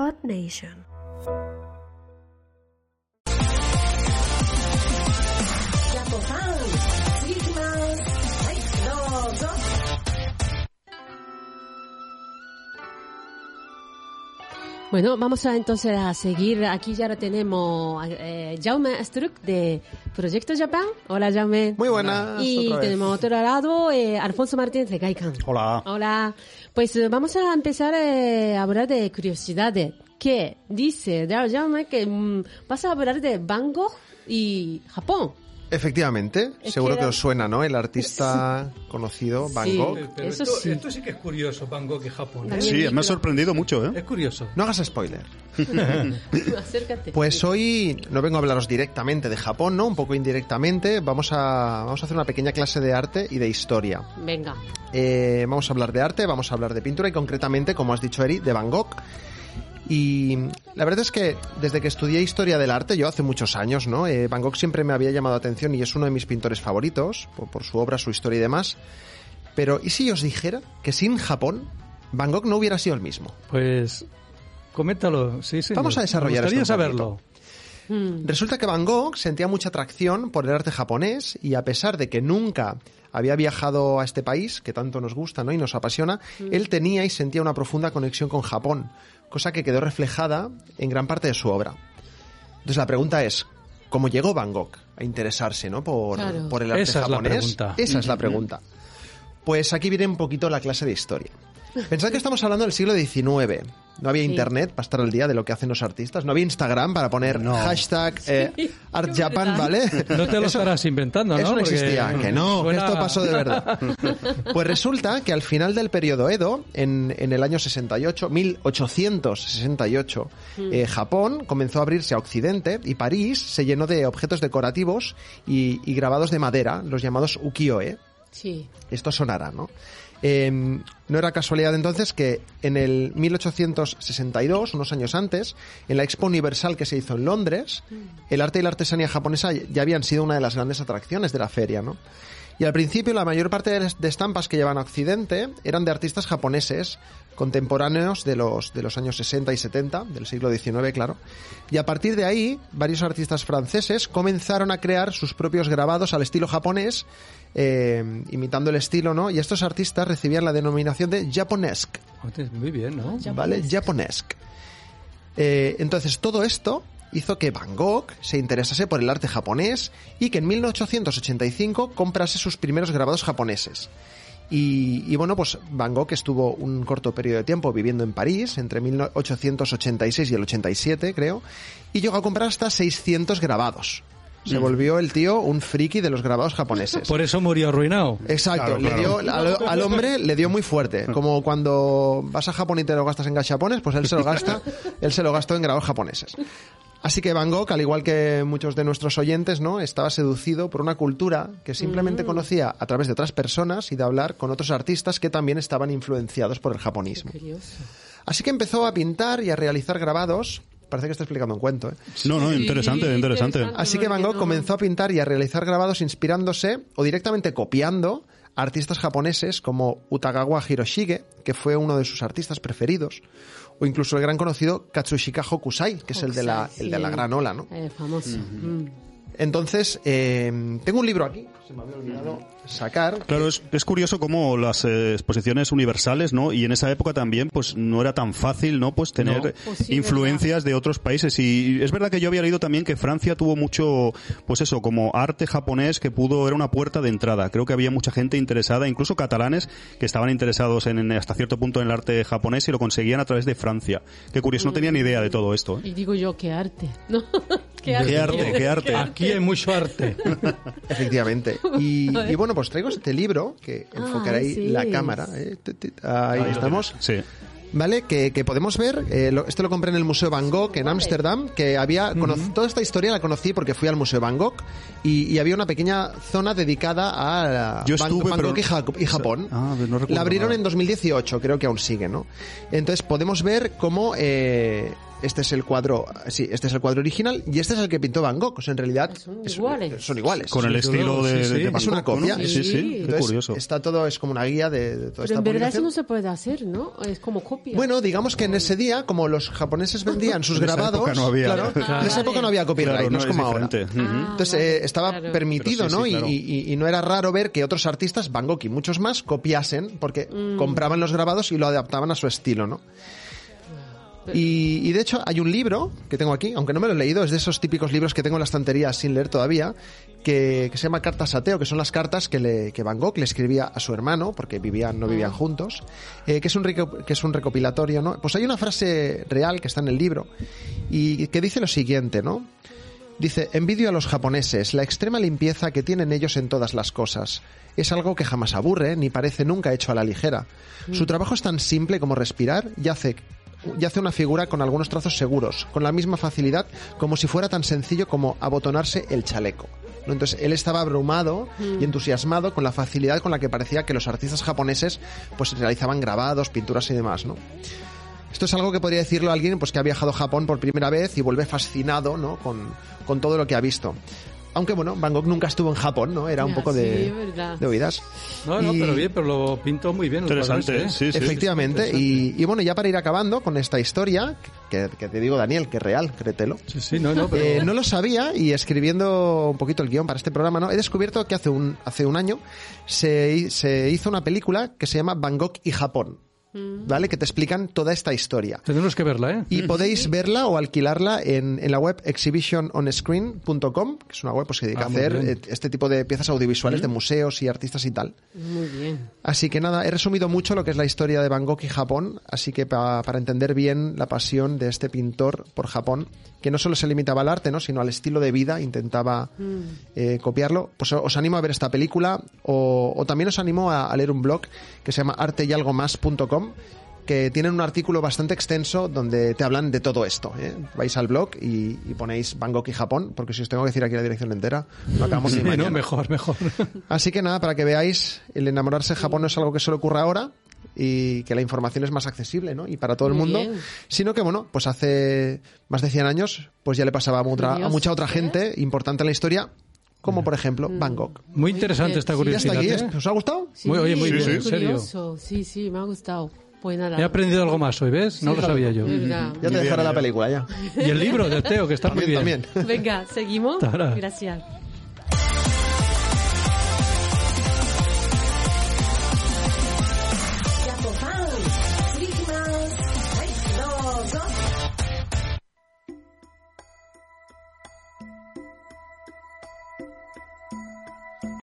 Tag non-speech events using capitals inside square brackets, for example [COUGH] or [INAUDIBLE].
Earth Nation. Bueno, vamos a entonces a seguir. Aquí ya lo tenemos eh, Jaume Struck de Proyecto Japan. Hola, Jaume. Muy buenas. Y otra vez. tenemos otro lado eh, Alfonso Martínez de Gaikan. Hola. Hola. Pues eh, vamos a empezar eh, a hablar de curiosidades. ¿Qué dice Jaume que mm, vas a hablar de Van Gogh y Japón? Efectivamente, Es seguro que os suena, ¿no? El artista conocido, Van Sí. Gogh. Pero Eso esto, sí. esto sí que es curioso, Van Gogh y Japón. ¿eh? Sí, me ha sorprendido mucho, ¿eh? Es curioso. No hagas spoiler. [LAUGHS] Acércate. Pues hoy no vengo a hablaros directamente de Japón, ¿no? Un poco indirectamente. Vamos a, vamos a hacer una pequeña clase de arte y de historia. Venga. Eh, vamos a hablar de arte, vamos a hablar de pintura y concretamente, como has dicho Eri, de Van Gogh. Y la verdad es que desde que estudié historia del arte, yo hace muchos años, ¿no? Eh, Van Gogh siempre me había llamado la atención y es uno de mis pintores favoritos, por, por su obra, su historia y demás. Pero, ¿y si os dijera que sin Japón, Van Gogh no hubiera sido el mismo? Pues coméntalo. Sí, sí. Vamos a desarrollar Me gustaría esto saberlo. Mm. Resulta que Van Gogh sentía mucha atracción por el arte japonés y a pesar de que nunca había viajado a este país, que tanto nos gusta ¿no? y nos apasiona, él tenía y sentía una profunda conexión con Japón, cosa que quedó reflejada en gran parte de su obra. Entonces la pregunta es, ¿cómo llegó Van Gogh a interesarse ¿no? por, Claro. por el arte Esa es la japonés? pregunta. Esa es la pregunta. Pues aquí viene un poquito la clase de historia. Pensad que estamos hablando del siglo XIX. No había Sí. internet para estar al día de lo que hacen los artistas. No había Instagram para poner No. hashtag eh, Sí, Art Japan. ¿vale? No te lo Eso- estarás inventando, ¿no? Eso no Porque existía, que no, esto pasó de verdad. [LAUGHS] Pues resulta que al final del periodo Edo, en, en el año 68, 1868, eh, Japón comenzó a abrirse a Occidente y París se llenó de objetos decorativos y, y grabados de madera, los llamados ukiyo-e. Sí. Esto sonará, ¿no? Eh, no era casualidad entonces que en el 1862, unos años antes, en la Expo Universal que se hizo en Londres, el arte y la artesanía japonesa ya habían sido una de las grandes atracciones de la feria, ¿no? Y al principio la mayor parte de estampas que llevan a Occidente eran de artistas japoneses contemporáneos de los, de los años 60 y 70, del siglo XIX, claro. Y a partir de ahí, varios artistas franceses comenzaron a crear sus propios grabados al estilo japonés, eh, imitando el estilo, ¿no? Y estos artistas recibían la denominación de japonesque. Muy bien, ¿no? ¿vale? Japonesque. Eh, entonces, todo esto hizo que Van Gogh se interesase por el arte japonés y que en 1885 comprase sus primeros grabados japoneses. Y, y bueno, pues Van Gogh estuvo un corto periodo de tiempo viviendo en París, entre 1886 y el 87, creo, y llegó a comprar hasta 600 grabados. Se volvió el tío un friki de los grabados japoneses. Por eso murió arruinado. Exacto, Claro, le claro. dio al, al hombre le dio muy fuerte, [LAUGHS] como cuando vas a Japón y te lo gastas en gachapones, pues él se lo gasta, [LAUGHS] él se lo gastó en grabados japoneses. Así que Van Gogh, al igual que muchos de nuestros oyentes, ¿no? Estaba seducido por una cultura que simplemente conocía a través de otras personas y de hablar con otros artistas que también estaban influenciados por el japonismo. Curioso. Así que empezó a pintar y a realizar grabados. Parece que está explicando un cuento, ¿eh? No, no, interesante, Sí, interesante. interesante. Así que Van Gogh no. comenzó a pintar y a realizar grabados inspirándose o directamente copiando a artistas japoneses como Utagawa Hiroshige, que fue uno de sus artistas preferidos, o incluso el gran conocido Katsushika Hokusai, que es el de la, el de la gran ola, ¿no? Eh, famoso. Mm. Entonces, eh, tengo un libro aquí, se me había olvidado sacar. Claro, es, es curioso cómo las eh, exposiciones universales, ¿no? Y en esa época también, pues no era tan fácil, ¿no? Pues tener No. Pues sí, influencias de otros países. Y es verdad que yo había leído también que Francia tuvo mucho, pues eso, como arte japonés que pudo, era una puerta de entrada. Creo que había mucha gente interesada, incluso catalanes, que estaban interesados en, en hasta cierto punto en el arte japonés y lo conseguían a través de Francia. Qué curioso, no tenía ni idea de todo esto. ¿eh? Y digo yo, qué arte, [LAUGHS] ¿no? Qué arte, qué arte. Aquí hay mucho arte. [LAUGHS] Efectivamente. Y, y bueno, pues traigo este libro, que enfocaré ahí sí. la cámara. ¿eh? Ahí estamos. Sí. ¿Vale? Que, que podemos ver, eh, lo- esto lo compré en el Museo Van Gogh en Ámsterdam, que había, toda esta historia la conocí porque fui al Museo Van Gogh y, y había una pequeña zona dedicada a Yo Van, estuve, Van pero- Gogh y, Ja- y Japón. Ah, no recuerdo la abrieron nada. en 2018, creo que aún sigue, ¿no? Entonces podemos ver cómo eh, este es el cuadro, sí, este es el cuadro original y este es el que pintó Van Gogh. O sea, en realidad Son es- iguales. son iguales. Con el estilo de, sí, de sí. Van Es una copia. Sí, sí, Sí. qué Entonces, curioso. Está todo, es como una guía de, de toda Pero esta en verdad eso no se puede hacer, ¿no? Es como copia. Bueno, digamos que en ese día, como los japoneses vendían sus En esa grabados, época no había. claro, [LAUGHS] Ah, en esa época no había copyright, Claro, no, es como ahora. Ah, Entonces vale, eh, estaba claro. permitido, ¿no? sí, Y- claro. y, y- y no era raro ver que otros artistas, Van Gogh y muchos más, copiasen porque Mm. compraban los grabados y lo adaptaban a su estilo, ¿no? Y, y de hecho hay un libro que tengo aquí, aunque no me lo he leído, es de esos típicos libros que tengo en la estantería sin leer todavía, que, que se llama Cartas a Teo, que son las cartas que, le, que Van Gogh le escribía a su hermano, porque vivían, no vivían juntos, eh, que, es un que es un recopilatorio, ¿no? Pues hay una frase real que está en el libro y que dice lo siguiente, ¿no? Dice, envidio a los japoneses, la extrema limpieza que tienen ellos en todas las cosas. Es algo que jamás aburre, ni parece nunca hecho a la ligera. Su trabajo es tan simple como respirar y hace, y hace una figura con algunos trazos seguros, con la misma facilidad como si fuera tan sencillo como abotonarse el chaleco. ¿no? Entonces él estaba abrumado y entusiasmado con la facilidad con la que parecía que los artistas japoneses pues realizaban grabados, pinturas y demás, ¿no? Esto es algo que podría decirlo alguien pues, que ha viajado a Japón por primera vez y vuelve fascinado ¿no? con, con todo lo que ha visto. Aunque bueno, Van Gogh nunca estuvo en Japón, ¿no? Era un poco sí, de, es verdad. de oídas. No, no, Y- pero bien, pero lo pintó muy bien. el Interesante, ¿eh? sí, sí. Efectivamente. Y, y bueno, ya para ir acabando con esta historia, que, que te digo, Daniel, que es real, créetelo. Sí, sí, no, no, pero... Eh, no lo sabía y escribiendo un poquito el guion para este programa, ¿no? He descubierto que hace un, hace un año se, se hizo una película que se llama Van Gogh y Japón, ¿vale? Que te explican toda esta historia. Tenemos que verla, ¿eh? Y podéis verla o alquilarla en, en la web exhibitiononscreen.com, que es una web pues, que dedica Ah, a hacer bien. eh, este tipo de piezas audiovisuales de museos y artistas y tal. Muy bien. Así que nada, he resumido mucho lo que es la historia de Van Gogh y Japón, así que pa- para entender bien la pasión de este pintor por Japón, que no solo se limitaba al arte, ¿no? sino al estilo de vida, intentaba eh, copiarlo, pues os animo a ver esta película o, o también os animo a, a leer un blog que se llama que tienen un artículo bastante extenso donde te hablan de todo esto. ¿eh? Vais al blog y, y ponéis Gogh y Japón, porque si os tengo que decir aquí la dirección entera, lo acabamos ni Sí, no, mejor, mejor. [LAUGHS] Así que nada, para que veáis, el enamorarse de Japón no es algo que solo ocurra ahora y que la información es más accesible, ¿no? Y para todo el Muy mundo, bien. sino que bueno, pues hace más de 100 años, pues ya le pasaba a, mucha otra ¿eh? gente importante en la historia, como por ejemplo Van Gogh. Muy interesante esta Sí, Y ya está curiosidad, aquí, ¿eh? ¿os ha gustado? Muy- oye, muy Sí, bien, muy en serio. Sí, sí, me ha gustado. Pues nada. He aprendido algo más hoy, ¿ves? No lo sabía yo. Ya te dejaré la película, ya. Y el libro de Teo, que está muy También, bien. también. Venga, seguimos. Tara. Gracias.